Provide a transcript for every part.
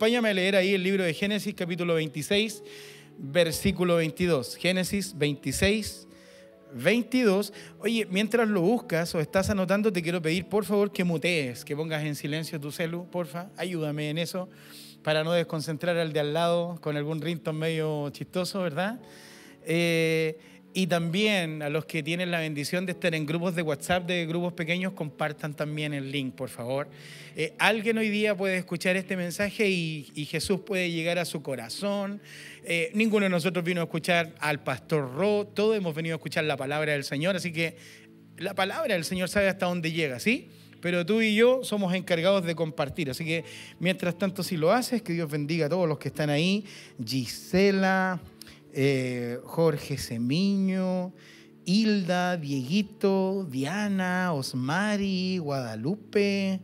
acompáñame a leer ahí el libro de Génesis capítulo 26, versículo 22. Génesis 26, 22. Oye, mientras lo buscas o estás anotando, te quiero pedir por favor que mutees, que pongas en silencio tu celu, porfa. Ayúdame en eso para no desconcentrar al de al lado con algún rington medio chistoso, ¿verdad? Eh, y también a los que tienen la bendición de estar en grupos de WhatsApp, de grupos pequeños, compartan también el link, por favor. Eh, alguien hoy día puede escuchar este mensaje y, Jesús puede llegar a su corazón. Eh, ninguno de nosotros vino a escuchar al pastor Ro, todos hemos venido a escuchar la palabra del Señor, así que la palabra del Señor sabe hasta dónde llega, ¿sí? Pero tú y yo somos encargados de compartir. Así que mientras tanto, si lo haces, que Dios bendiga a todos los que están ahí. Gisela, eh, Jorge Semiño, Hilda, Dieguito, Diana, Osmari, Guadalupe,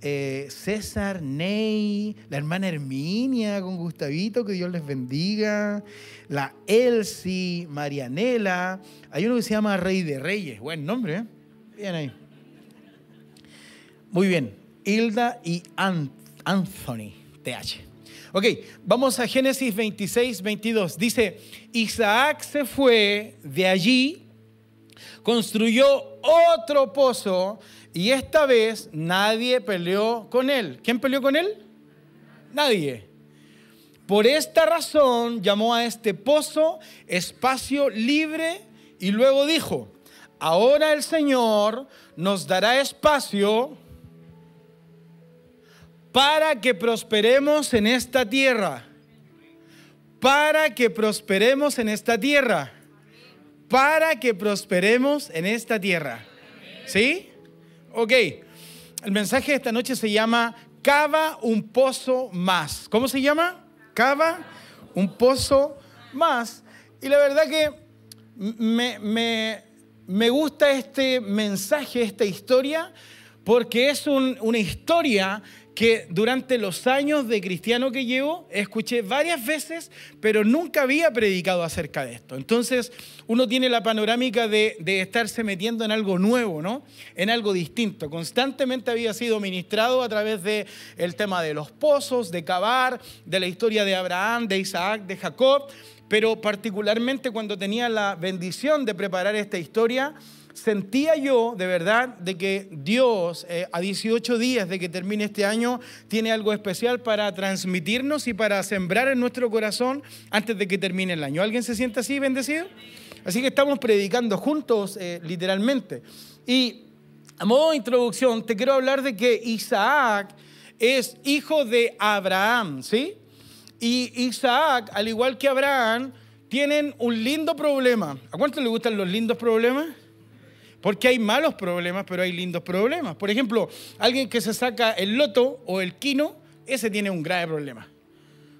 eh, César, Ney, la hermana Herminia con Gustavito, que Dios les bendiga, la Elsie, Marianela, hay uno que se llama Rey de Reyes, buen nombre, ¿eh? Bien ahí. Muy bien, Hilda y Anthony, TH. Ok, vamos a Génesis 26, 22. Dice, Isaac se fue de allí, construyó otro pozo y esta vez nadie peleó con él. ¿Quién peleó con él? Nadie. Por esta razón llamó a este pozo espacio libre y luego dijo, ahora el Señor nos dará espacio para que prosperemos en esta tierra. Para que prosperemos en esta tierra. Para que prosperemos en esta tierra. ¿Sí? Ok. El mensaje de esta noche se llama Cava un pozo más. ¿Cómo se llama? Cava un pozo más. Y la verdad que me, me, gusta este mensaje, esta historia, porque es una historia que durante los años de cristiano que llevo, escuché varias veces, pero nunca había predicado acerca de esto. Entonces, uno tiene la panorámica de, estarse metiendo en algo nuevo, ¿no? En algo distinto. Constantemente había sido ministrado a través del el tema de los pozos, de cavar, de la historia de Abraham, de Isaac, de Jacob, pero particularmente cuando tenía la bendición de preparar esta historia, sentía yo de verdad de que Dios eh, a 18 días de que termine este año tiene algo especial para transmitirnos y para sembrar en nuestro corazón antes de que termine el año. ¿Alguien se siente así bendecido? Así que estamos predicando juntos eh, literalmente. Y a modo de introducción te quiero hablar de que Isaac es hijo de Abraham, ¿sí? Y Isaac, al igual que Abraham, tienen un lindo problema. ¿A cuánto le gustan los lindos problemas? Porque hay malos problemas, pero hay lindos problemas. Por ejemplo, alguien que se saca el loto o el quino, ese tiene un grave problema.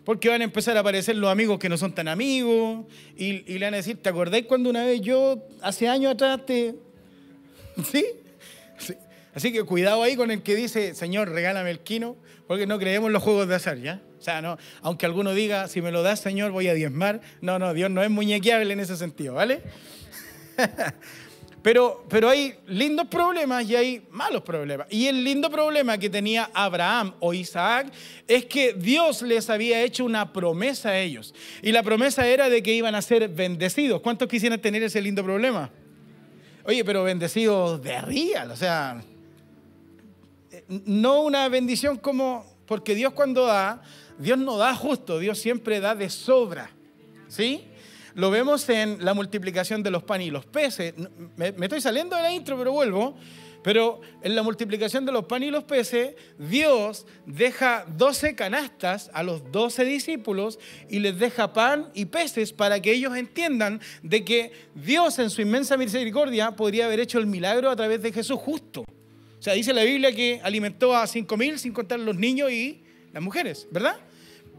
Porque van a empezar a aparecer los amigos que no son tan amigos y, le van a decir, ¿te acordáis cuando una vez yo, hace años atrás, te... ¿Sí? ¿Sí? Así que cuidado ahí con el que dice, Señor, regálame el quino, porque no creemos en los juegos de azar, ¿ya? O sea, no, aunque alguno diga, si me lo das, Señor, voy a diezmar. No, no, Dios no es muñequeable en ese sentido, ¿vale? Pero, pero hay lindos problemas y hay malos problemas. Y el lindo problema que tenía Abraham o Isaac es que Dios les había hecho una promesa a ellos. Y la promesa era de que iban a ser bendecidos. ¿Cuántos quisieran tener ese lindo problema? Oye, pero bendecidos de real, o sea, no una bendición como, porque Dios cuando da, Dios no da justo, Dios siempre da de sobra. ¿Sí? Lo vemos en la multiplicación de los panes y los peces. Me, estoy saliendo de la intro, pero vuelvo. Pero en la multiplicación de los panes y los peces, Dios deja 12 canastas a los 12 discípulos y les deja pan y peces para que ellos entiendan de que Dios en su inmensa misericordia podría haber hecho el milagro a través de Jesús justo. O sea, dice la Biblia que alimentó a 5.000 sin contar los niños y las mujeres, ¿verdad?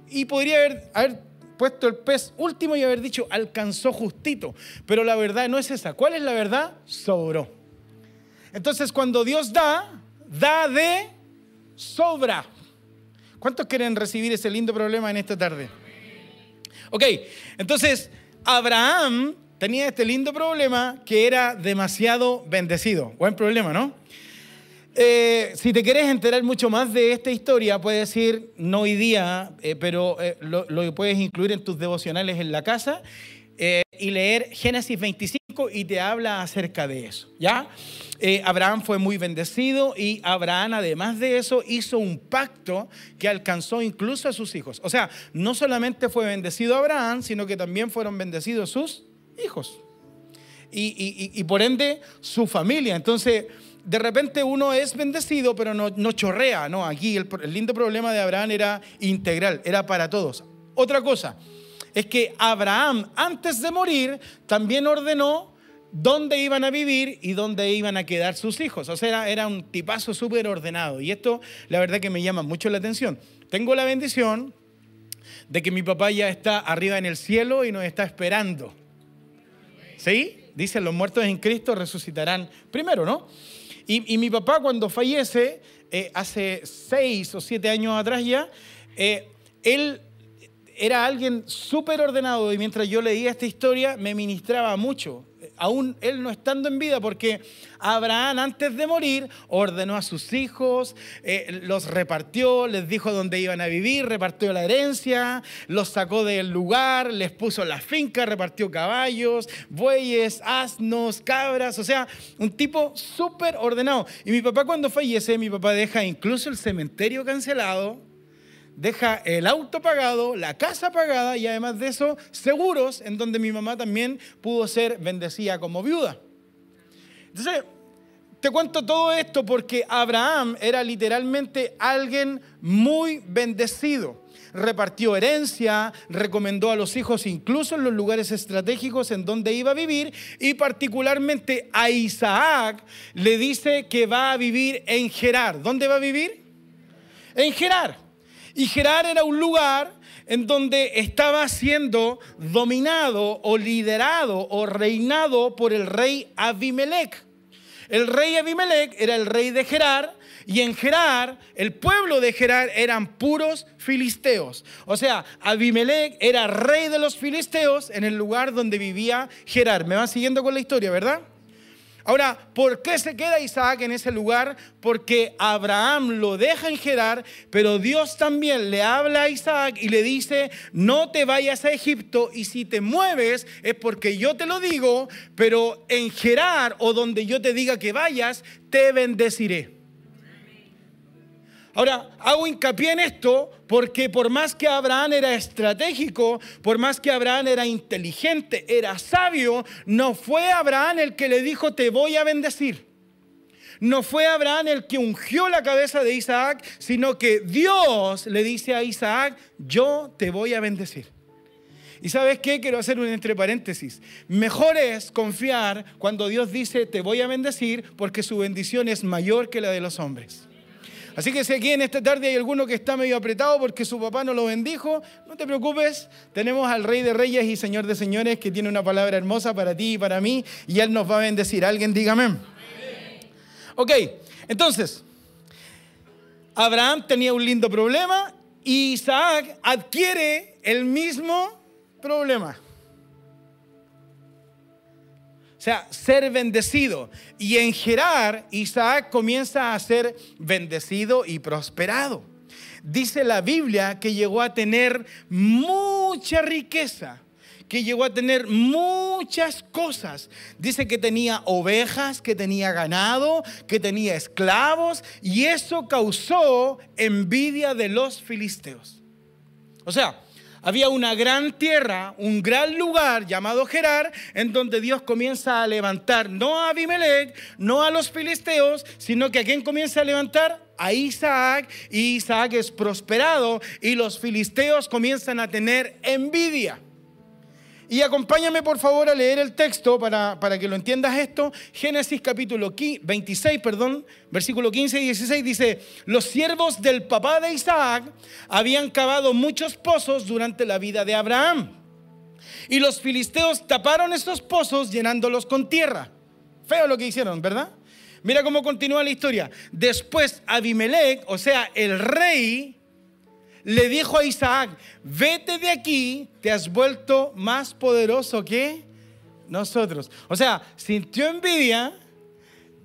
Y podría haber, haber puesto el pez último y haber dicho, alcanzó justito. Pero la verdad no es esa. ¿Cuál es la verdad? Sobró. Entonces cuando Dios da, da de sobra. ¿Cuántos quieren recibir ese lindo problema en esta tarde? Ok, entonces Abraham tenía este lindo problema que era demasiado bendecido. Buen problema, ¿no? Eh, si te quieres enterar mucho más de esta historia, puedes ir, no hoy día, eh, pero eh, lo, lo, puedes incluir en tus devocionales en la casa y leer Génesis 25 y te habla acerca de eso, ¿ya? Abraham fue muy bendecido y Abraham además de eso hizo un pacto que alcanzó incluso a sus hijos. O sea, no solamente fue bendecido Abraham, sino que también fueron bendecidos sus hijos. Y, y por ende su familia. Entonces de repente uno es bendecido, pero no, no chorrea. No, aquí el, lindo problema de Abraham era integral, era para todos. Otra cosa es que Abraham, antes de morir, también ordenó dónde iban a vivir y dónde iban a quedar sus hijos. O sea, era, un tipazo súper ordenado. Y esto, la verdad que me llama mucho la atención. Tengo la bendición de que mi papá ya está arriba en el cielo y nos está esperando. ¿Sí? Dicen, los muertos en Cristo resucitarán primero, ¿no? Y, mi papá cuando fallece, eh, hace seis o siete años atrás ya, eh, él era alguien súper ordenado y mientras yo leía esta historia me ministraba mucho aún él no estando en vida, porque Abraham antes de morir ordenó a sus hijos, eh, los repartió, les dijo dónde iban a vivir, repartió la herencia, los sacó del lugar, les puso la finca, repartió caballos, bueyes, asnos, cabras, o sea, un tipo súper ordenado. Y mi papá cuando fallece, mi papá deja incluso el cementerio cancelado deja el auto pagado, la casa pagada y además de eso, seguros en donde mi mamá también pudo ser bendecida como viuda. Entonces, te cuento todo esto porque Abraham era literalmente alguien muy bendecido. Repartió herencia, recomendó a los hijos incluso en los lugares estratégicos en donde iba a vivir y particularmente a Isaac le dice que va a vivir en Gerar. ¿Dónde va a vivir? En Gerar. Y Gerar era un lugar en donde estaba siendo dominado o liderado o reinado por el rey Abimelech. El rey Abimelech era el rey de Gerar y en Gerar, el pueblo de Gerar eran puros filisteos. O sea, Abimelech era rey de los filisteos en el lugar donde vivía Gerar. ¿Me van siguiendo con la historia, verdad? Ahora, ¿por qué se queda Isaac en ese lugar? Porque Abraham lo deja en Gerar, pero Dios también le habla a Isaac y le dice, no te vayas a Egipto y si te mueves es porque yo te lo digo, pero en Gerar o donde yo te diga que vayas, te bendeciré. Ahora, hago hincapié en esto porque por más que Abraham era estratégico, por más que Abraham era inteligente, era sabio, no fue Abraham el que le dijo, te voy a bendecir. No fue Abraham el que ungió la cabeza de Isaac, sino que Dios le dice a Isaac, yo te voy a bendecir. Y sabes qué? Quiero hacer un entre paréntesis. Mejor es confiar cuando Dios dice, te voy a bendecir, porque su bendición es mayor que la de los hombres. Así que si aquí en esta tarde hay alguno que está medio apretado porque su papá no lo bendijo, no te preocupes, tenemos al Rey de Reyes y Señor de Señores que tiene una palabra hermosa para ti y para mí y Él nos va a bendecir. Alguien dígame. Ok, entonces, Abraham tenía un lindo problema y Isaac adquiere el mismo problema. Sea, ser bendecido. Y en Gerar, Isaac comienza a ser bendecido y prosperado. Dice la Biblia que llegó a tener mucha riqueza, que llegó a tener muchas cosas. Dice que tenía ovejas, que tenía ganado, que tenía esclavos, y eso causó envidia de los filisteos. O sea, había una gran tierra, un gran lugar llamado Gerar, en donde Dios comienza a levantar no a Abimelech, no a los filisteos, sino que a quién comienza a levantar? A Isaac, y Isaac es prosperado, y los filisteos comienzan a tener envidia. Y acompáñame por favor a leer el texto para, para que lo entiendas esto. Génesis capítulo 26, perdón, versículo 15 y 16 dice, los siervos del papá de Isaac habían cavado muchos pozos durante la vida de Abraham. Y los filisteos taparon estos pozos llenándolos con tierra. Feo lo que hicieron, ¿verdad? Mira cómo continúa la historia. Después Abimelech, o sea, el rey, le dijo a Isaac, vete de aquí, te has vuelto más poderoso que nosotros. O sea, sintió envidia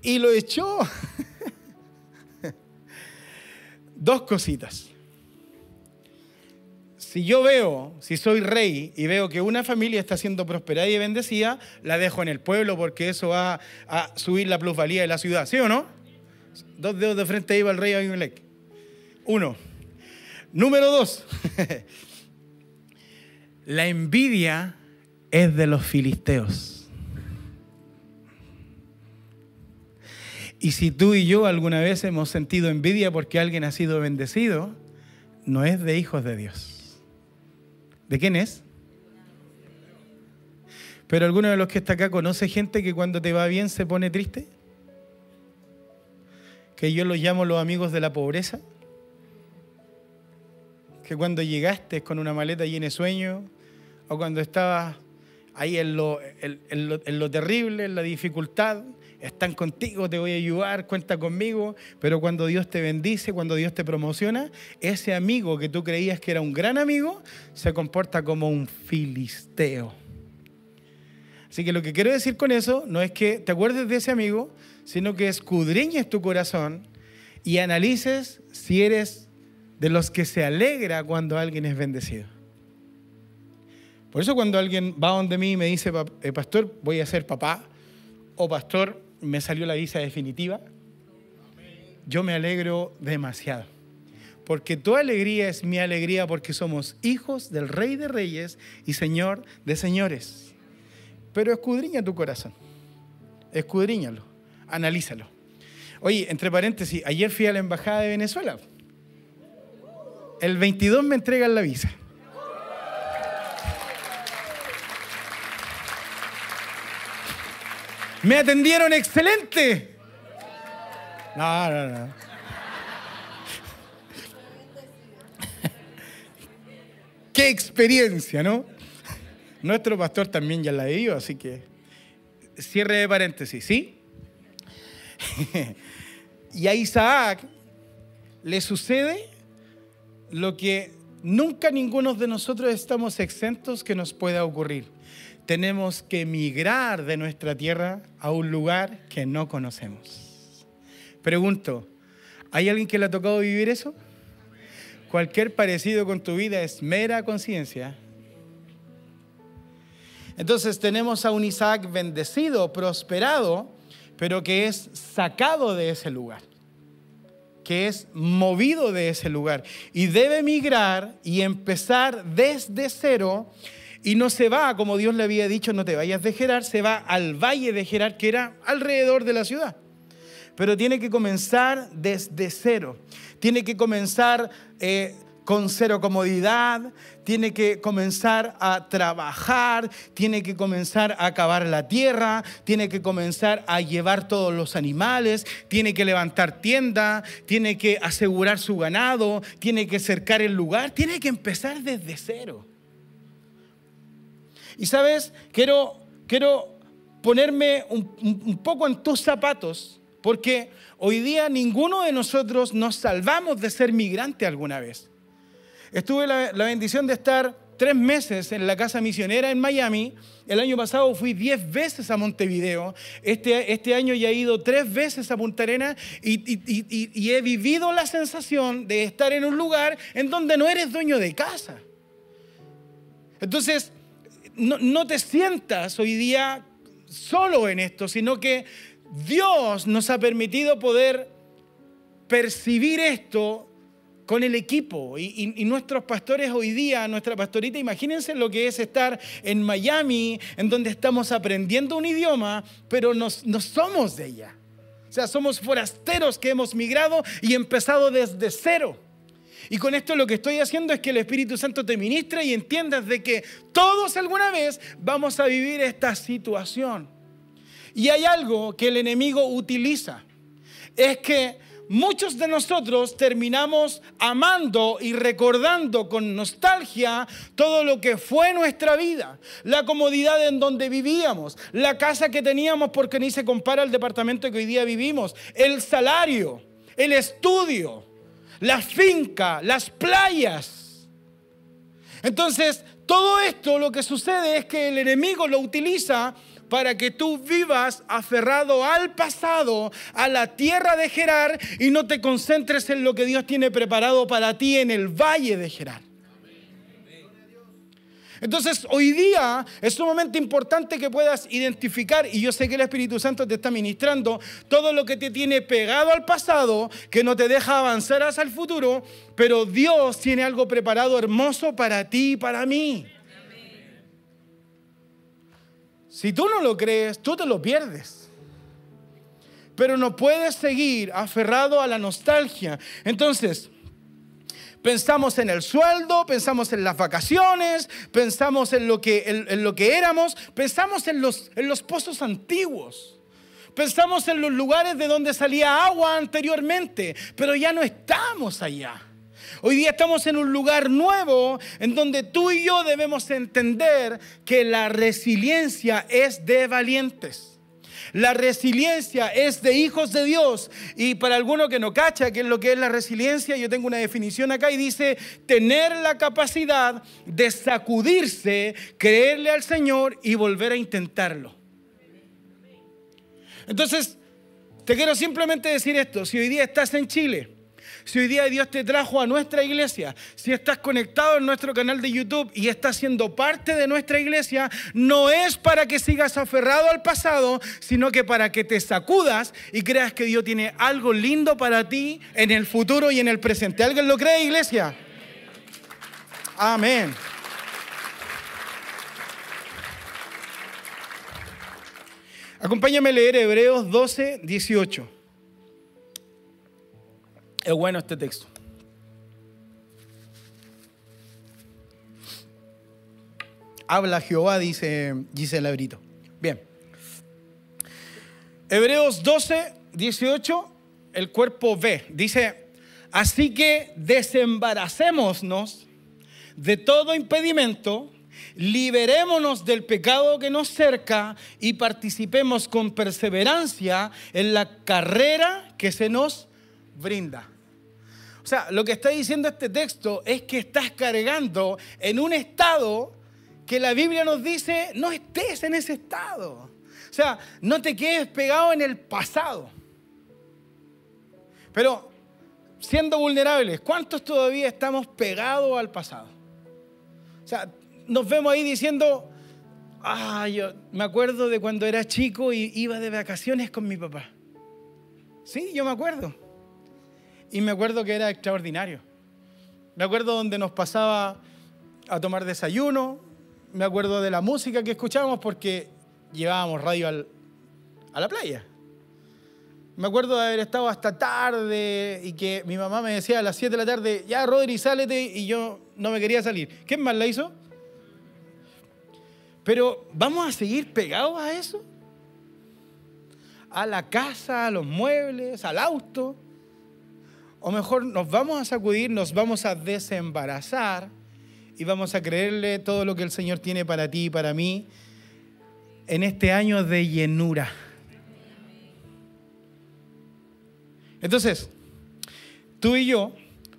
y lo echó. dos cositas. Si yo veo, si soy rey y veo que una familia está siendo prosperada y bendecida, la dejo en el pueblo porque eso va a subir la plusvalía de la ciudad, ¿sí o no? Dos dedos de frente iba el rey Abimelech. Uno. Número dos. la envidia es de los filisteos. Y si tú y yo alguna vez hemos sentido envidia porque alguien ha sido bendecido, no es de hijos de Dios. ¿De quién es? Pero alguno de los que está acá conoce gente que cuando te va bien se pone triste. Que yo los llamo los amigos de la pobreza. Que cuando llegaste con una maleta llena de sueño, o cuando estabas ahí en lo, en lo terrible, en la dificultad, están contigo, te voy a ayudar, cuenta conmigo, pero cuando Dios te bendice, cuando Dios te promociona, ese amigo que tú creías que era un gran amigo, se comporta como un filisteo. Así que lo que quiero decir con eso no es que te acuerdes de ese amigo, sino que escudriñes tu corazón y analices si eres de los que se alegra cuando alguien es bendecido. Por eso cuando alguien va donde mí y me dice, eh, pastor, voy a ser papá, o pastor, me salió la visa definitiva, yo me alegro demasiado. Porque tu alegría es mi alegría porque somos hijos del Rey de Reyes y Señor de Señores. Pero escudriña tu corazón. Escudriñalo. Analízalo. Oye, entre paréntesis, ayer fui a la Embajada de Venezuela. El 22 me entregan la visa. Me atendieron excelente. No, no, no. Qué experiencia, ¿no? Nuestro pastor también ya la vivió, así que cierre de paréntesis, ¿sí? y a Isaac le sucede lo que nunca ninguno de nosotros estamos exentos que nos pueda ocurrir tenemos que emigrar de nuestra tierra a un lugar que no conocemos. Pregunto, ¿hay alguien que le ha tocado vivir eso? Cualquier parecido con tu vida es mera conciencia. Entonces tenemos a un Isaac bendecido, prosperado, pero que es sacado de ese lugar, que es movido de ese lugar y debe emigrar y empezar desde cero y no se va, como Dios le había dicho, no te vayas de Gerar, se va al valle de Gerar, que era alrededor de la ciudad. Pero tiene que comenzar desde cero. Tiene que comenzar eh, con cero comodidad, tiene que comenzar a trabajar, tiene que comenzar a acabar la tierra, tiene que comenzar a llevar todos los animales, tiene que levantar tienda, tiene que asegurar su ganado, tiene que cercar el lugar, tiene que empezar desde cero. Y sabes, quiero, quiero ponerme un, poco en tus zapatos, porque hoy día ninguno de nosotros nos salvamos de ser migrante alguna vez. Estuve la, bendición de estar tres meses en la casa misionera en Miami. El año pasado fui diez veces a Montevideo. Este, este año ya he ido tres veces a Punta Arena y, y, he vivido la sensación de estar en un lugar en donde no eres dueño de casa. Entonces, no, te sientas hoy día solo en esto, sino que Dios nos ha permitido poder percibir esto con el equipo. Y, nuestros pastores hoy día, nuestra pastorita, imagínense lo que es estar en Miami, en donde estamos aprendiendo un idioma, pero no somos de ella. O sea, somos forasteros que hemos migrado y empezado desde cero. Y con esto lo que estoy haciendo es que el Espíritu Santo te ministre y entiendas de que todos alguna vez vamos a vivir esta situación. Y hay algo que el enemigo utiliza. Es que muchos de nosotros terminamos amando y recordando con nostalgia todo lo que fue nuestra vida, la comodidad en donde vivíamos, la casa que teníamos porque ni se compara al departamento que hoy día vivimos, el salario, el estudio, la finca, las playas. Entonces, todo esto lo que sucede es que el enemigo lo utiliza para que tú vivas aferrado al pasado, a la tierra de Gerar y no te concentres en lo que Dios tiene preparado para ti en el valle de Gerar. Entonces, hoy día es sumamente importante que puedas identificar, y yo sé que el Espíritu Santo te está ministrando, todo lo que te tiene pegado al pasado, que no te deja avanzar hacia el futuro, pero Dios tiene algo preparado hermoso para ti y para mí. Si tú no lo crees, tú te lo pierdes. Pero no puedes seguir aferrado a la nostalgia. Entonces, Pensamos en el sueldo, pensamos en las vacaciones, pensamos en lo que, en, lo que éramos, pensamos en los, en los pozos antiguos. Pensamos en los lugares de donde salía agua anteriormente, pero ya no estamos allá. Hoy día estamos en un lugar nuevo en donde tú y yo debemos entender que la resiliencia es de valientes. La resiliencia es de hijos de Dios. Y para alguno que no cacha qué es lo que es la resiliencia, yo tengo una definición acá y dice tener la capacidad de sacudirse, creerle al Señor y volver a intentarlo. Entonces, te quiero simplemente decir esto, si hoy día estás en Chile, si hoy día Dios te trajo a nuestra iglesia, si estás conectado en nuestro canal de YouTube y estás siendo parte de nuestra iglesia, no es para que sigas aferrado al pasado, sino que para que te sacudas y creas que Dios tiene algo lindo para ti en el futuro y en el presente. ¿Alguien lo cree, iglesia? Amén. Acompáñame a leer Hebreos 12, 18. Es bueno este texto. Habla Jehová, dice, el hebrito. Bien. Hebreos 12, 18, el cuerpo ve. Dice, así que desembaracémonos de todo impedimento, liberémonos del pecado que nos cerca y participemos con perseverancia en la carrera que se nos brinda. O sea, lo que está diciendo este texto es que estás cargando en un estado que la Biblia nos dice, no estés en ese estado. O sea, no te quedes pegado en el pasado. Pero siendo vulnerables, ¿cuántos todavía estamos pegados al pasado? O sea, nos vemos ahí diciendo, ah, yo me acuerdo de cuando era chico y iba de vacaciones con mi papá. Sí, yo me acuerdo. Y me acuerdo que era extraordinario. Me acuerdo donde nos pasaba a tomar desayuno, me acuerdo de la música que escuchábamos porque llevábamos radio a la playa. Me acuerdo de haber estado hasta tarde y que mi mamá me decía a las 7 de la tarde, ya Rodri, sálete, y yo no me quería salir. ¿Quién más la hizo? Pero vamos a seguir pegados a eso. A la casa, a los muebles, al auto. O mejor nos vamos a sacudir, nos vamos a desembarazar y vamos a creerle todo lo que el Señor tiene para ti y para mí en este año de llenura. Entonces, tú y yo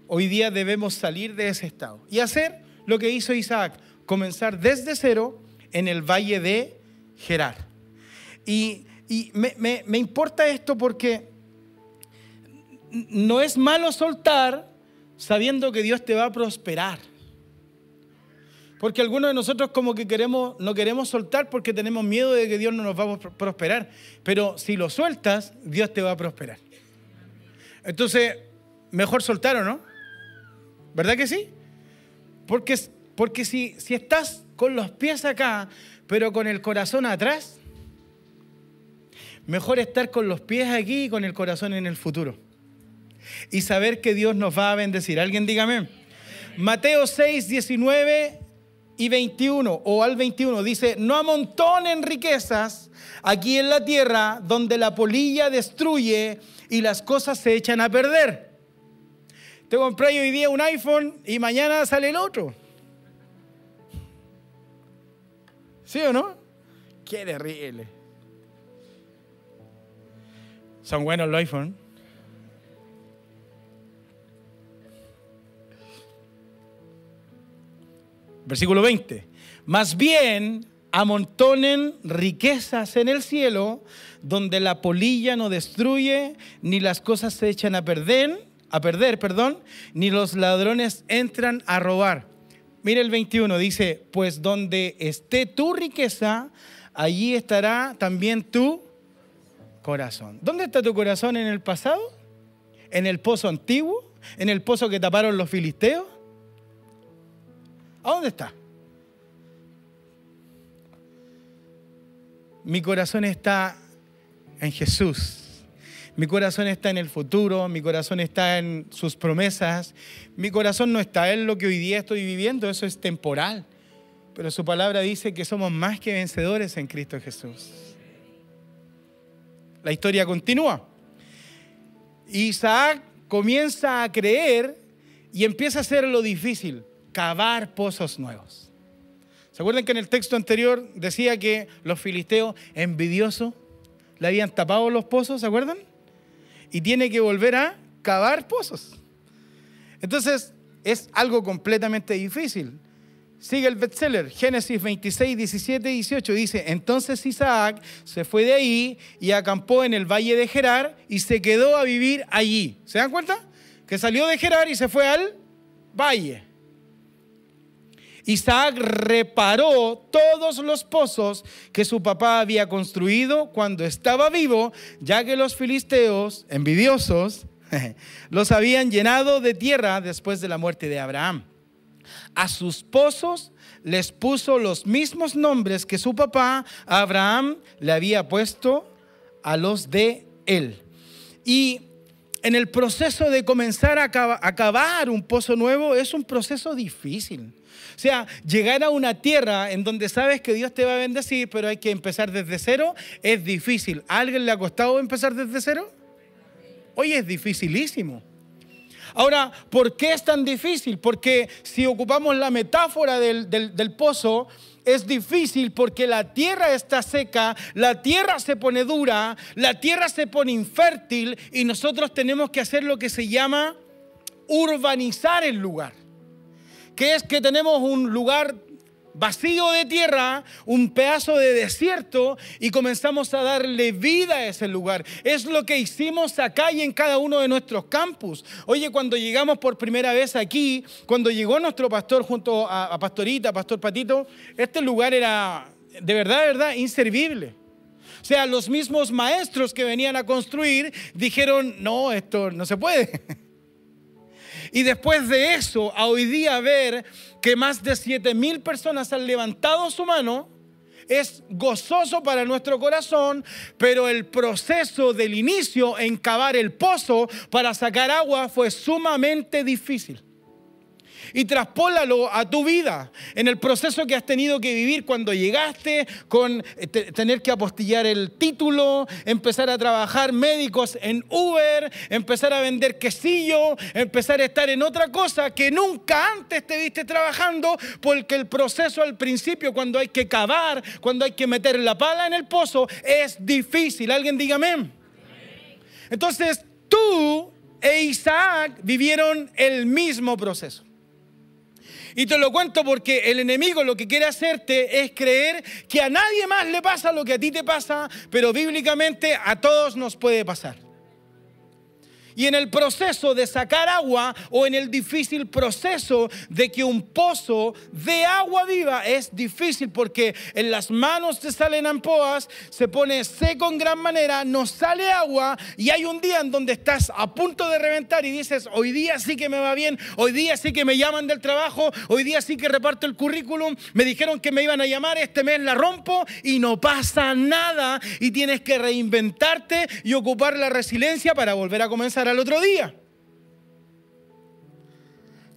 hoy día debemos salir de ese estado y hacer lo que hizo Isaac, comenzar desde cero en el valle de Gerar. Y, me, me importa esto porque no es malo soltar sabiendo que Dios te va a prosperar. Porque algunos de nosotros como que queremos, no queremos soltar porque tenemos miedo de que Dios no nos va a prosperar. Pero si lo sueltas, Dios te va a prosperar. Entonces, mejor soltar o no. ¿Verdad que sí? Porque, porque si, si estás con los pies acá, pero con el corazón atrás, mejor estar con los pies aquí y con el corazón en el futuro y saber que Dios nos va a bendecir. ¿Alguien dígame? Mateo 6, 19 y 21 o al 21 dice, no amontonen riquezas aquí en la tierra donde la polilla destruye y las cosas se echan a perder. Te compré hoy día un iPhone y mañana sale el otro. ¿Sí o no? Qué terrible. Son buenos los iPhones. Versículo 20. Más bien, amontonen riquezas en el cielo, donde la polilla no destruye, ni las cosas se echan a perder, a perder, perdón, ni los ladrones entran a robar. Mire el 21, dice, pues donde esté tu riqueza, allí estará también tu corazón. ¿Dónde está tu corazón en el pasado? ¿En el pozo antiguo? ¿En el pozo que taparon los filisteos? ¿A dónde está? Mi corazón está en Jesús. Mi corazón está en el futuro, mi corazón está en sus promesas. Mi corazón no está en lo que hoy día estoy viviendo, eso es temporal. Pero su palabra dice que somos más que vencedores en Cristo Jesús. La historia continúa. Isaac comienza a creer y empieza a hacer lo difícil, cavar pozos nuevos. ¿Se acuerdan que en el texto anterior decía que los filisteos envidiosos le habían tapado los pozos, ¿se acuerdan? Y tiene que volver a cavar pozos. Entonces, es algo completamente difícil. Sigue el bestseller, Génesis 26, 17 y 18. Dice, entonces Isaac se fue de ahí y acampó en el valle de Gerar y se quedó a vivir allí. ¿Se dan cuenta? Que salió de Gerar y se fue al valle. Isaac reparó todos los pozos que su papá había construido cuando estaba vivo, ya que los filisteos, envidiosos, los habían llenado de tierra después de la muerte de Abraham. A sus pozos les puso los mismos nombres que su papá Abraham le había puesto a los de él. Y en el proceso de comenzar a cavar un pozo nuevo es un proceso difícil. O sea, llegar a una tierra en donde sabes que Dios te va a bendecir, pero hay que empezar desde cero, es difícil. ¿A alguien le ha costado empezar desde cero? Hoy es dificilísimo. Ahora, ¿por qué es tan difícil? Porque si ocupamos la metáfora del, del, pozo, es difícil porque la tierra está seca, la tierra se pone dura, la tierra se pone infértil y nosotros tenemos que hacer lo que se llama urbanizar el lugar. Que es que tenemos un lugar vacío de tierra, un pedazo de desierto y comenzamos a darle vida a ese lugar. Es lo que hicimos acá y en cada uno de nuestros campus. Oye, cuando llegamos por primera vez aquí, cuando llegó nuestro pastor junto a, Pastorita, Pastor Patito, este lugar era de verdad, verdad, inservible. O sea, los mismos maestros que venían a construir dijeron, no, esto no se puede. Y después de eso, a hoy día ver que más de 7 mil personas han levantado su mano, es gozoso para nuestro corazón, pero el proceso del inicio en cavar el pozo para sacar agua fue sumamente difícil y traspólalo a tu vida, en el proceso que has tenido que vivir cuando llegaste, con eh, tener que apostillar el título, empezar a trabajar médicos en Uber, empezar a vender quesillo, empezar a estar en otra cosa que nunca antes te viste trabajando, porque el proceso al principio, cuando hay que cavar, cuando hay que meter la pala en el pozo, es difícil. ¿Alguien dígame? Entonces, tú e Isaac vivieron el mismo proceso. Y te lo cuento porque el enemigo lo que quiere hacerte es creer que a nadie más le pasa lo que a ti te pasa, pero bíblicamente a todos nos puede pasar. Y en el proceso de sacar agua o en el difícil proceso de que un pozo de agua viva es difícil porque en las manos te salen ampoas, se pone seco en gran manera, no sale agua y hay un día en donde estás a punto de reventar y dices, hoy día sí que me va bien, hoy día sí que me llaman del trabajo, hoy día sí que reparto el currículum, me dijeron que me iban a llamar, este mes la rompo y no pasa nada y tienes que reinventarte y ocupar la resiliencia para volver a comenzar al otro día.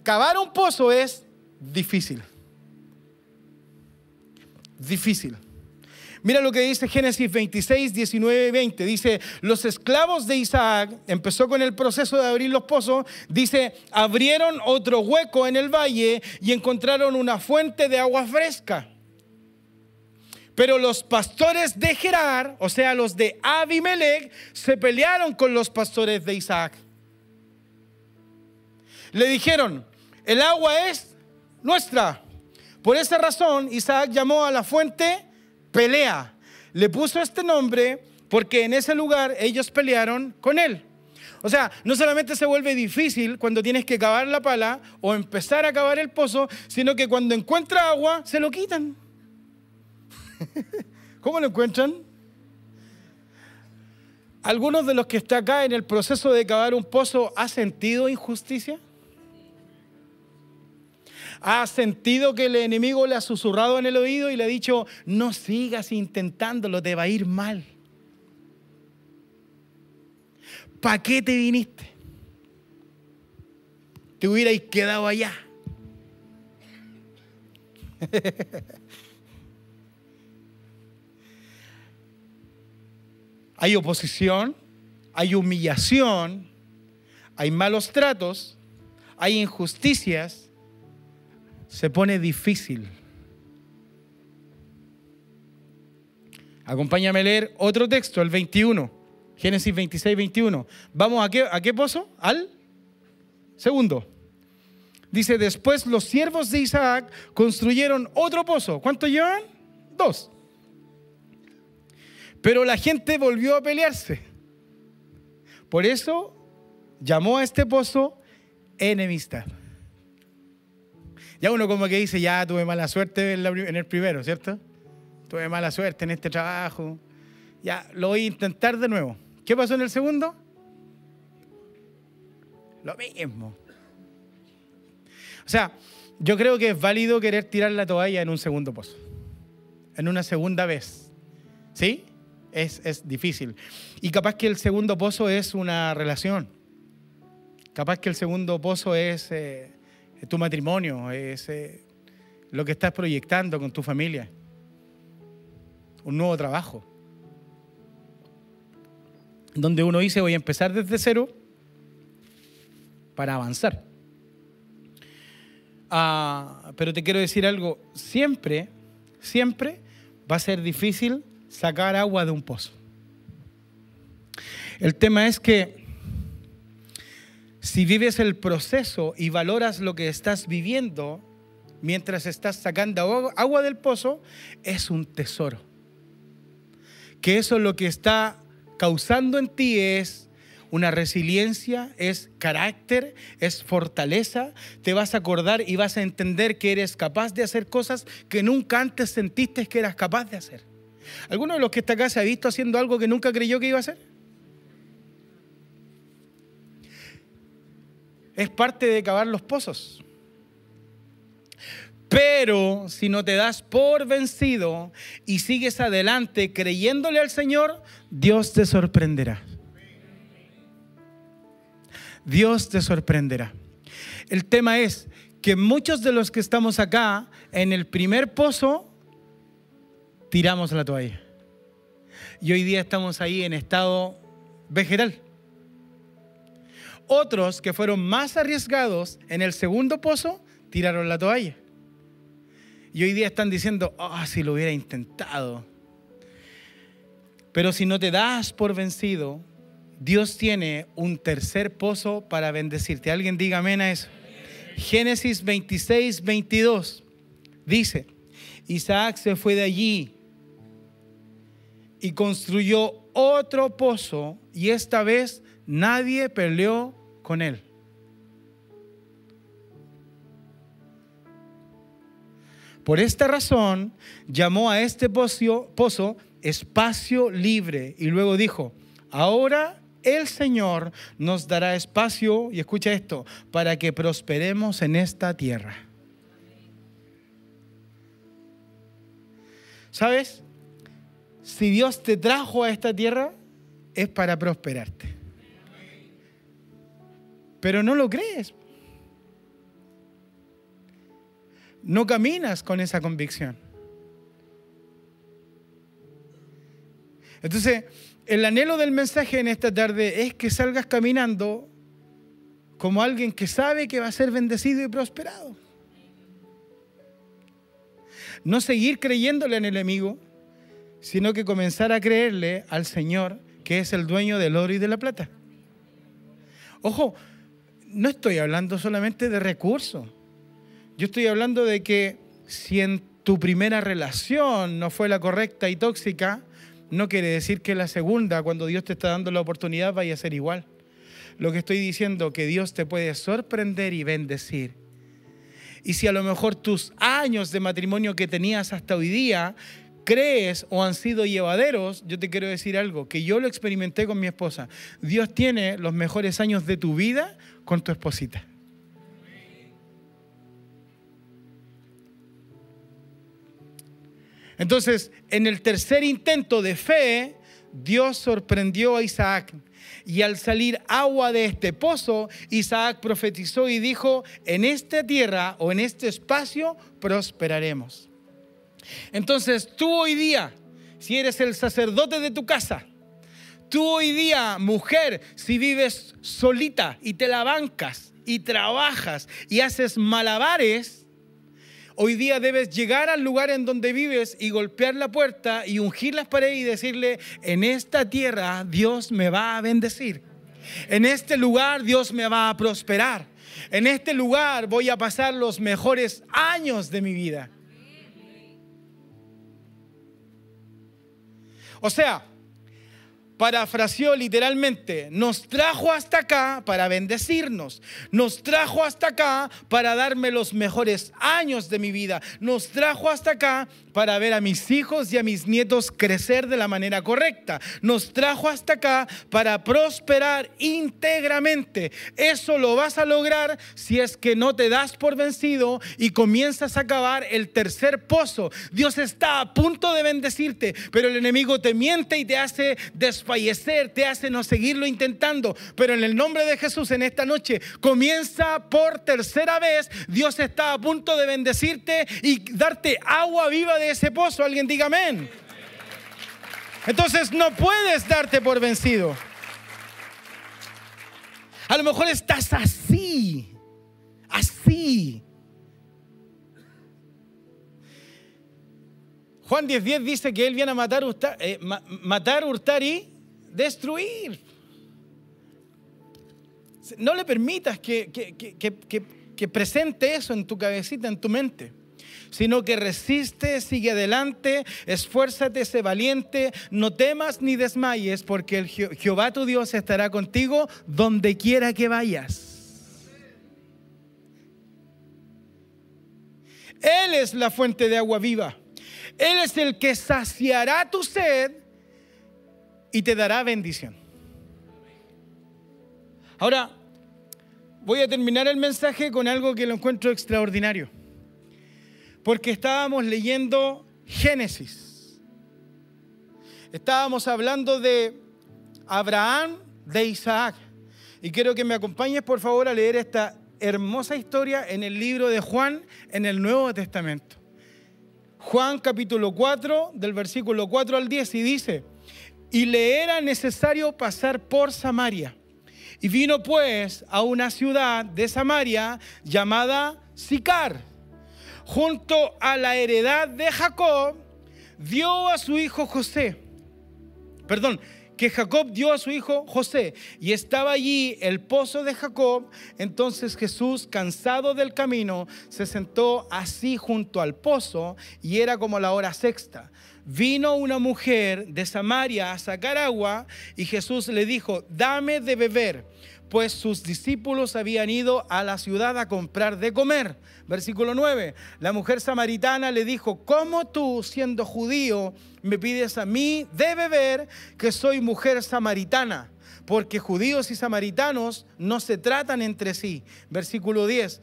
Cavar un pozo es difícil. Difícil. Mira lo que dice Génesis 26, 19 y 20. Dice, los esclavos de Isaac, empezó con el proceso de abrir los pozos, dice, abrieron otro hueco en el valle y encontraron una fuente de agua fresca. Pero los pastores de Gerar, o sea, los de Abimelech, se pelearon con los pastores de Isaac. Le dijeron, el agua es nuestra, Por esa razón, Isaac llamó a la fuente pelea. Le puso este nombre porque en ese lugar ellos pelearon con él. O sea, no solamente se vuelve difícil cuando tienes que cavar la pala o empezar a cavar el pozo, sino que cuando encuentra agua, se lo quitan. ¿Cómo lo encuentran? ¿Algunos de los que está acá en el proceso de cavar un pozo ha sentido injusticia? ¿Ha sentido que el enemigo le ha susurrado en el oído y le ha dicho, no sigas intentándolo, te va a ir mal? ¿Para qué te viniste? Te hubierais quedado allá. hay oposición, hay humillación, hay malos tratos, hay injusticias, se pone difícil. Acompáñame a leer otro texto, el 21. Génesis 26, 21. ¿Vamos a qué, a qué pozo? Al segundo. Dice, después los siervos de Isaac construyeron otro pozo. ¿Cuánto llevan? Dos. Pero la gente volvió a pelearse. Por eso llamó a este pozo enemistad. Ya uno como que dice, ya tuve mala suerte en el primero, ¿cierto? Tuve mala suerte en este trabajo. Ya, lo voy a intentar de nuevo. ¿Qué pasó en el segundo? Lo mismo. O sea, yo creo que es válido querer tirar la toalla en un segundo pozo, en una segunda vez. ¿Sí? Es, difícil. Y capaz que el segundo pozo es una relación. Capaz que el segundo pozo es eh, tu matrimonio, es eh, lo que estás proyectando con tu familia. Un nuevo trabajo donde uno dice voy a empezar desde cero para avanzar. Ah, pero te quiero decir algo, siempre, siempre va a ser difícil sacar agua de un pozo. El tema es que si vives el proceso y valoras lo que estás viviendo mientras estás sacando agua del pozo, es un tesoro. Que eso es lo que está causando en ti es una resiliencia, es carácter, es fortaleza. Te vas a acordar y vas a entender que eres capaz de hacer cosas que nunca antes sentiste que eras capaz de hacer. ¿Alguno de los que está acá se ha visto haciendo algo que nunca creyó que iba a hacer? Es parte de cavar los pozos. Pero si no te das por vencido y sigues adelante creyéndole al Señor, Dios te sorprenderá. Dios te sorprenderá. El tema es que muchos de los que estamos acá en el primer pozo tiramos la toalla. Y hoy día estamos ahí en estado vegetal. Otros que fueron más arriesgados en el segundo pozo tiraron la toalla. Y hoy día están diciendo, ah, si lo hubiera intentado. Pero si no te das por vencido, Dios tiene un tercer pozo para bendecirte. Alguien diga amén a eso. Génesis 26, 22 dice, Isaac se fue de allí y construyó otro pozo y esta vez nadie peleó con él. Por esta razón llamó a este pozo, espacio libre y luego dijo, ahora el Señor nos dará espacio, y escucha esto, para que prosperemos en esta tierra. ¿Sabes? Si Dios te trajo a esta tierra, es para prosperarte. Pero no lo crees. no caminas con esa convicción. Entonces, el anhelo del mensaje en esta tarde es que salgas caminando como alguien que sabe que va a ser bendecido y prosperado. No seguir creyéndole al enemigo, sino que comenzar a creerle al Señor, que es el dueño del oro y de la plata. Ojo, no estoy hablando solamente de recursos. Yo estoy hablando de que si en tu primera relación no fue la correcta y tóxica, no quiere decir que la segunda, cuando Dios te está dando la oportunidad, vaya a ser igual. Lo que estoy diciendo, que Dios te puede sorprender y bendecir. Y si a lo mejor tus años de matrimonio que tenías hasta hoy día crees o han sido llevaderos, yo te quiero decir algo, que yo lo experimenté con mi esposa. Dios tiene los mejores años de tu vida con tu esposita. Entonces, en el tercer intento de fe, Dios sorprendió a Isaac. Y al salir agua de este pozo, Isaac profetizó y dijo, en esta tierra o en este espacio prosperaremos. Entonces tú hoy día, si eres el sacerdote de tu casa, tú hoy día, mujer, si vives solita y te la bancas y trabajas y haces malabares, Hoy día debes llegar al lugar en donde vives y golpear la puerta y ungir las paredes y decirle, en esta tierra Dios me va a bendecir. En este lugar Dios me va a prosperar. En este lugar voy a pasar los mejores años de mi vida. O sea, parafraseó literalmente, nos trajo hasta acá para bendecirnos, nos trajo hasta acá para darme los mejores años de mi vida, nos trajo hasta acá para ver a mis hijos y a mis nietos crecer de la manera correcta. Nos trajo hasta acá para prosperar íntegramente. Eso lo vas a lograr si es que no te das por vencido y comienzas a acabar el tercer pozo. Dios está a punto de bendecirte, pero el enemigo te miente y te hace desfallecer, te hace no seguirlo intentando. Pero en el nombre de Jesús en esta noche comienza por tercera vez. Dios está a punto de bendecirte y darte agua viva de ese pozo. Alguien diga amén. Entonces no puedes darte por vencido. A lo mejor estás así, así. Juan 10:10 dice que Él viene a matar, eh, matar, hurtar y destruir. No le permitas que, que presente eso en tu cabecita, en tu mente sino que resiste, sigue adelante, esfuérzate, sé valiente, no temas ni desmayes, porque el Jehová tu Dios estará contigo donde quiera que vayas. Él es la fuente de agua viva. Él es el que saciará tu sed y te dará bendición. Ahora, voy a terminar el mensaje con algo que lo encuentro extraordinario porque estábamos leyendo Génesis. Estábamos hablando de Abraham, de Isaac. Y quiero que me acompañes por favor a leer esta hermosa historia en el libro de Juan, en el Nuevo Testamento. Juan capítulo 4, del versículo 4 al 10, y dice, y le era necesario pasar por Samaria. Y vino pues a una ciudad de Samaria llamada Sicar junto a la heredad de Jacob, dio a su hijo José. Perdón, que Jacob dio a su hijo José y estaba allí el pozo de Jacob, entonces Jesús, cansado del camino, se sentó así junto al pozo y era como la hora sexta. Vino una mujer de Samaria a sacar agua y Jesús le dijo, dame de beber pues sus discípulos habían ido a la ciudad a comprar de comer. Versículo 9, la mujer samaritana le dijo, ¿cómo tú, siendo judío, me pides a mí de beber que soy mujer samaritana? Porque judíos y samaritanos no se tratan entre sí. Versículo 10.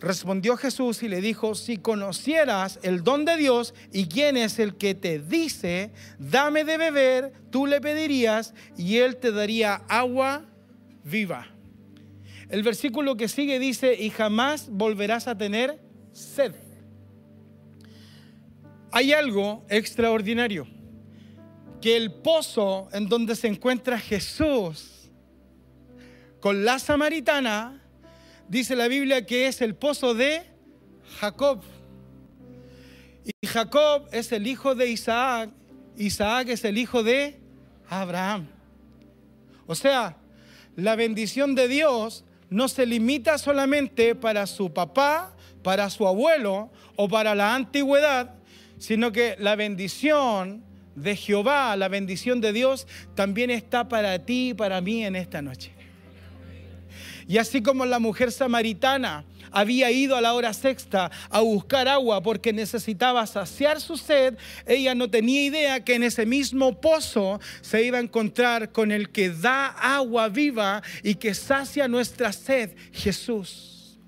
Respondió Jesús y le dijo, si conocieras el don de Dios y quién es el que te dice, dame de beber, tú le pedirías y él te daría agua viva. El versículo que sigue dice, y jamás volverás a tener sed. Hay algo extraordinario, que el pozo en donde se encuentra Jesús con la samaritana, dice la Biblia que es el pozo de Jacob. Y Jacob es el hijo de Isaac, Isaac es el hijo de Abraham. O sea, la bendición de Dios no se limita solamente para su papá, para su abuelo o para la antigüedad, sino que la bendición de Jehová, la bendición de Dios, también está para ti y para mí en esta noche. Y así como la mujer samaritana había ido a la hora sexta a buscar agua porque necesitaba saciar su sed, ella no tenía idea que en ese mismo pozo se iba a encontrar con el que da agua viva y que sacia nuestra sed, Jesús.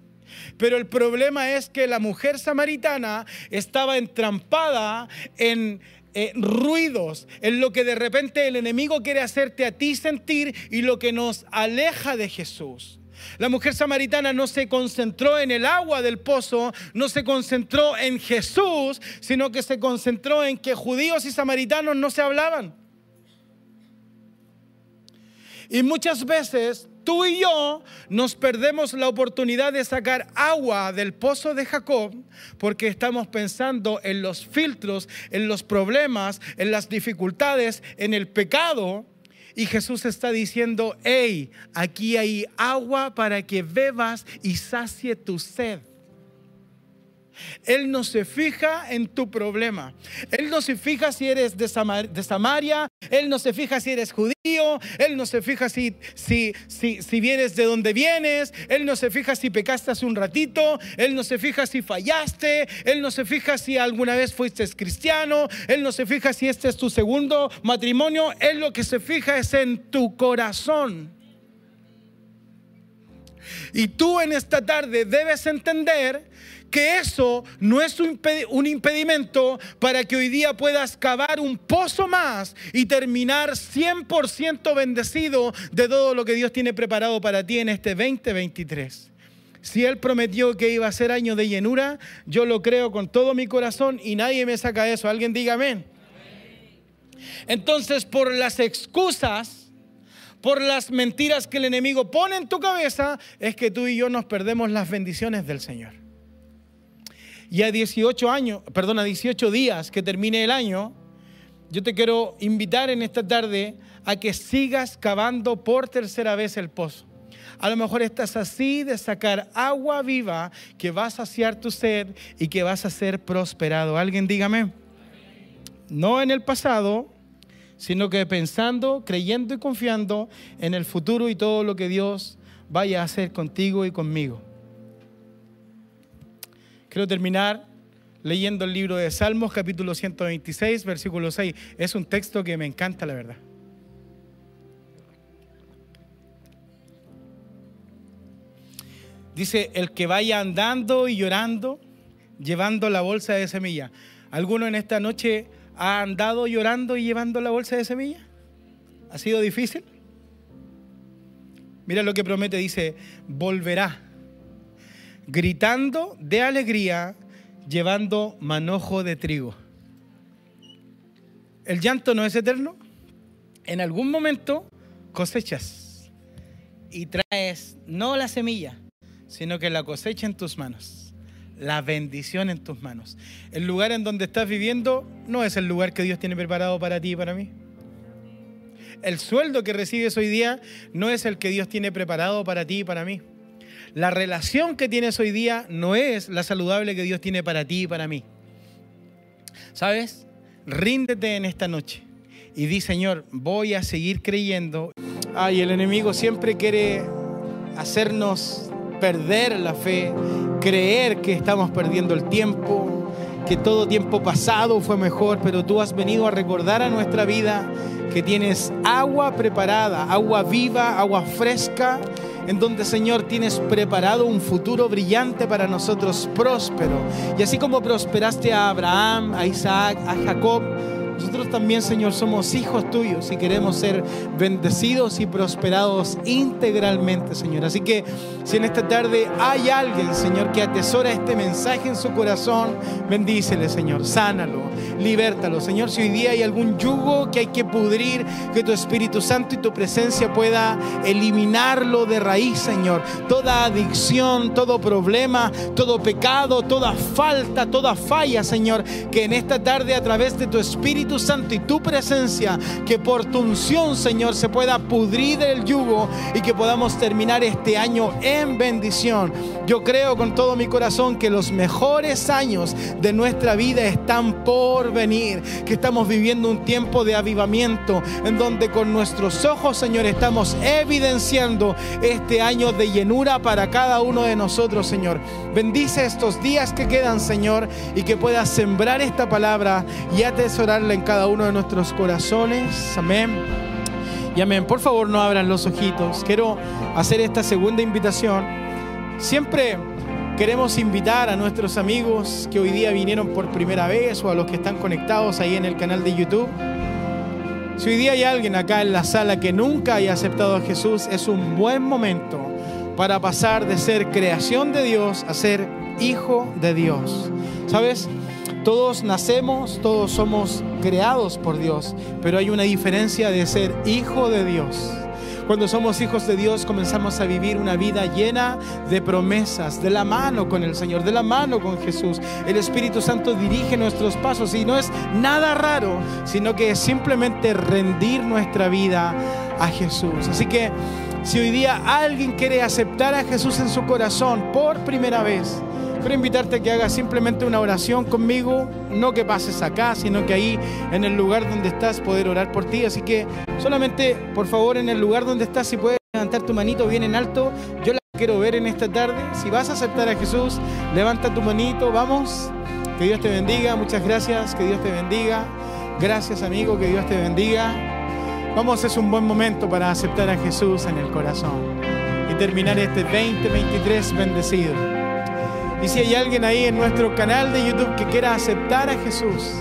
Pero el problema es que la mujer samaritana estaba entrampada en, eh, ruidos, en lo que de repente el enemigo quiere hacerte a ti sentir y lo que nos aleja de Jesús. La mujer samaritana no se concentró en el agua del pozo, no se concentró en Jesús, sino que se concentró en que judíos y samaritanos no se hablaban. Y muchas veces tú y yo nos perdemos la oportunidad de sacar agua del pozo de Jacob porque estamos pensando en los filtros, en los problemas, en las dificultades, en el pecado y Jesús está diciendo, hey, aquí hay agua para que bebas y sacie tu sed. Él no se fija en tu problema. Él no se fija si eres de, Samaria. Él no se fija si eres judío. Él no se fija si, si, si, si vienes de donde vienes. Él no se fija si pecaste hace un ratito. Él no se fija si fallaste. Él no se fija si alguna vez fuiste cristiano. Él no se fija si este es tu segundo matrimonio. Él lo que se fija es en tu corazón. Y tú en esta tarde debes entender que eso no es un impedimento para que hoy día puedas cavar un pozo más y terminar 100% bendecido de todo lo que Dios tiene preparado para ti en este 2023. Si Él prometió que iba a ser año de llenura, yo lo creo con todo mi corazón y nadie me saca eso. Alguien diga amén. Entonces, por las excusas, por las mentiras que el enemigo pone en tu cabeza, es que tú y yo nos perdemos las bendiciones del Señor. Y a 18 años, perdón, a 18 días que termine el año, yo te quiero invitar en esta tarde a que sigas cavando por tercera vez el pozo. A lo mejor estás así de sacar agua viva que va a saciar tu sed y que vas a ser prosperado. Alguien dígame. No en el pasado, sino que pensando, creyendo y confiando en el futuro y todo lo que Dios vaya a hacer contigo y conmigo. Quiero terminar leyendo el libro de Salmos, capítulo 126, versículo 6. Es un texto que me encanta, la verdad. Dice, el que vaya andando y llorando, llevando la bolsa de semilla. ¿Alguno en esta noche ha andado llorando y llevando la bolsa de semilla? ¿Ha sido difícil? Mira lo que promete, dice, volverá gritando de alegría, llevando manojo de trigo. El llanto no es eterno. En algún momento cosechas y traes no la semilla, sino que la cosecha en tus manos, la bendición en tus manos. El lugar en donde estás viviendo no es el lugar que Dios tiene preparado para ti y para mí. El sueldo que recibes hoy día no es el que Dios tiene preparado para ti y para mí. La relación que tienes hoy día no es la saludable que Dios tiene para ti y para mí. ¿Sabes? Ríndete en esta noche y di, Señor, voy a seguir creyendo. Ay, el enemigo siempre quiere hacernos perder la fe, creer que estamos perdiendo el tiempo, que todo tiempo pasado fue mejor, pero tú has venido a recordar a nuestra vida que tienes agua preparada, agua viva, agua fresca en donde Señor tienes preparado un futuro brillante para nosotros, próspero. Y así como prosperaste a Abraham, a Isaac, a Jacob, nosotros también, Señor, somos hijos tuyos y queremos ser bendecidos y prosperados integralmente, Señor. Así que si en esta tarde hay alguien, Señor, que atesora este mensaje en su corazón, bendícele, Señor, sánalo, libértalo. Señor, si hoy día hay algún yugo que hay que pudrir, que tu Espíritu Santo y tu presencia pueda eliminarlo de raíz, Señor. Toda adicción, todo problema, todo pecado, toda falta, toda falla, Señor, que en esta tarde a través de tu Espíritu Espíritu Santo y tu presencia, que por tu unción, Señor, se pueda pudrir el yugo y que podamos terminar este año en bendición. Yo creo con todo mi corazón que los mejores años de nuestra vida están por venir, que estamos viviendo un tiempo de avivamiento en donde con nuestros ojos, Señor, estamos evidenciando este año de llenura para cada uno de nosotros, Señor. Bendice estos días que quedan, Señor, y que puedas sembrar esta palabra y atesorarla en cada uno de nuestros corazones. Amén. Y amén. Por favor, no abran los ojitos. Quiero hacer esta segunda invitación. Siempre queremos invitar a nuestros amigos que hoy día vinieron por primera vez o a los que están conectados ahí en el canal de YouTube. Si hoy día hay alguien acá en la sala que nunca haya aceptado a Jesús, es un buen momento para pasar de ser creación de Dios a ser hijo de Dios. ¿Sabes? Todos nacemos, todos somos creados por Dios, pero hay una diferencia de ser hijo de Dios. Cuando somos hijos de Dios comenzamos a vivir una vida llena de promesas, de la mano con el Señor, de la mano con Jesús. El Espíritu Santo dirige nuestros pasos y no es nada raro, sino que es simplemente rendir nuestra vida a Jesús. Así que si hoy día alguien quiere aceptar a Jesús en su corazón por primera vez, Quiero invitarte a que hagas simplemente una oración conmigo, no que pases acá, sino que ahí en el lugar donde estás poder orar por ti. Así que solamente, por favor, en el lugar donde estás, si puedes levantar tu manito bien en alto, yo la quiero ver en esta tarde. Si vas a aceptar a Jesús, levanta tu manito, vamos. Que Dios te bendiga, muchas gracias, que Dios te bendiga. Gracias amigo, que Dios te bendiga. Vamos, es un buen momento para aceptar a Jesús en el corazón y terminar este 2023 bendecido. Y si hay alguien ahí en nuestro canal de YouTube que quiera aceptar a Jesús,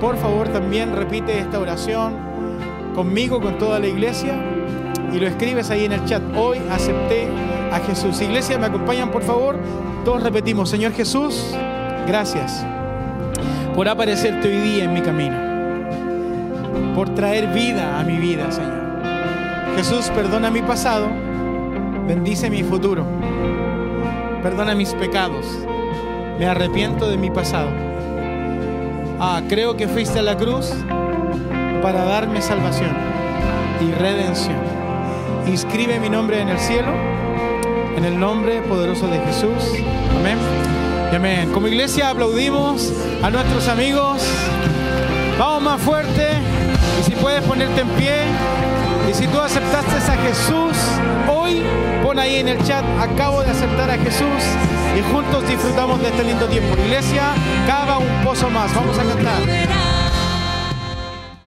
por favor también repite esta oración conmigo, con toda la iglesia, y lo escribes ahí en el chat. Hoy acepté a Jesús. Iglesia, ¿me acompañan por favor? Todos repetimos, Señor Jesús, gracias por aparecerte hoy día en mi camino, por traer vida a mi vida, Señor. Jesús, perdona mi pasado, bendice mi futuro perdona mis pecados, me arrepiento de mi pasado. Ah, creo que fuiste a la cruz para darme salvación y redención. Inscribe mi nombre en el cielo, en el nombre poderoso de Jesús. Amén. amén. Como iglesia aplaudimos a nuestros amigos. Vamos más fuerte. Y si puedes ponerte en pie. Y si tú aceptaste a Jesús hoy, pon ahí en el chat, acabo de aceptar a Jesús y juntos disfrutamos de este lindo tiempo. Iglesia, cava un pozo más. Vamos a cantar.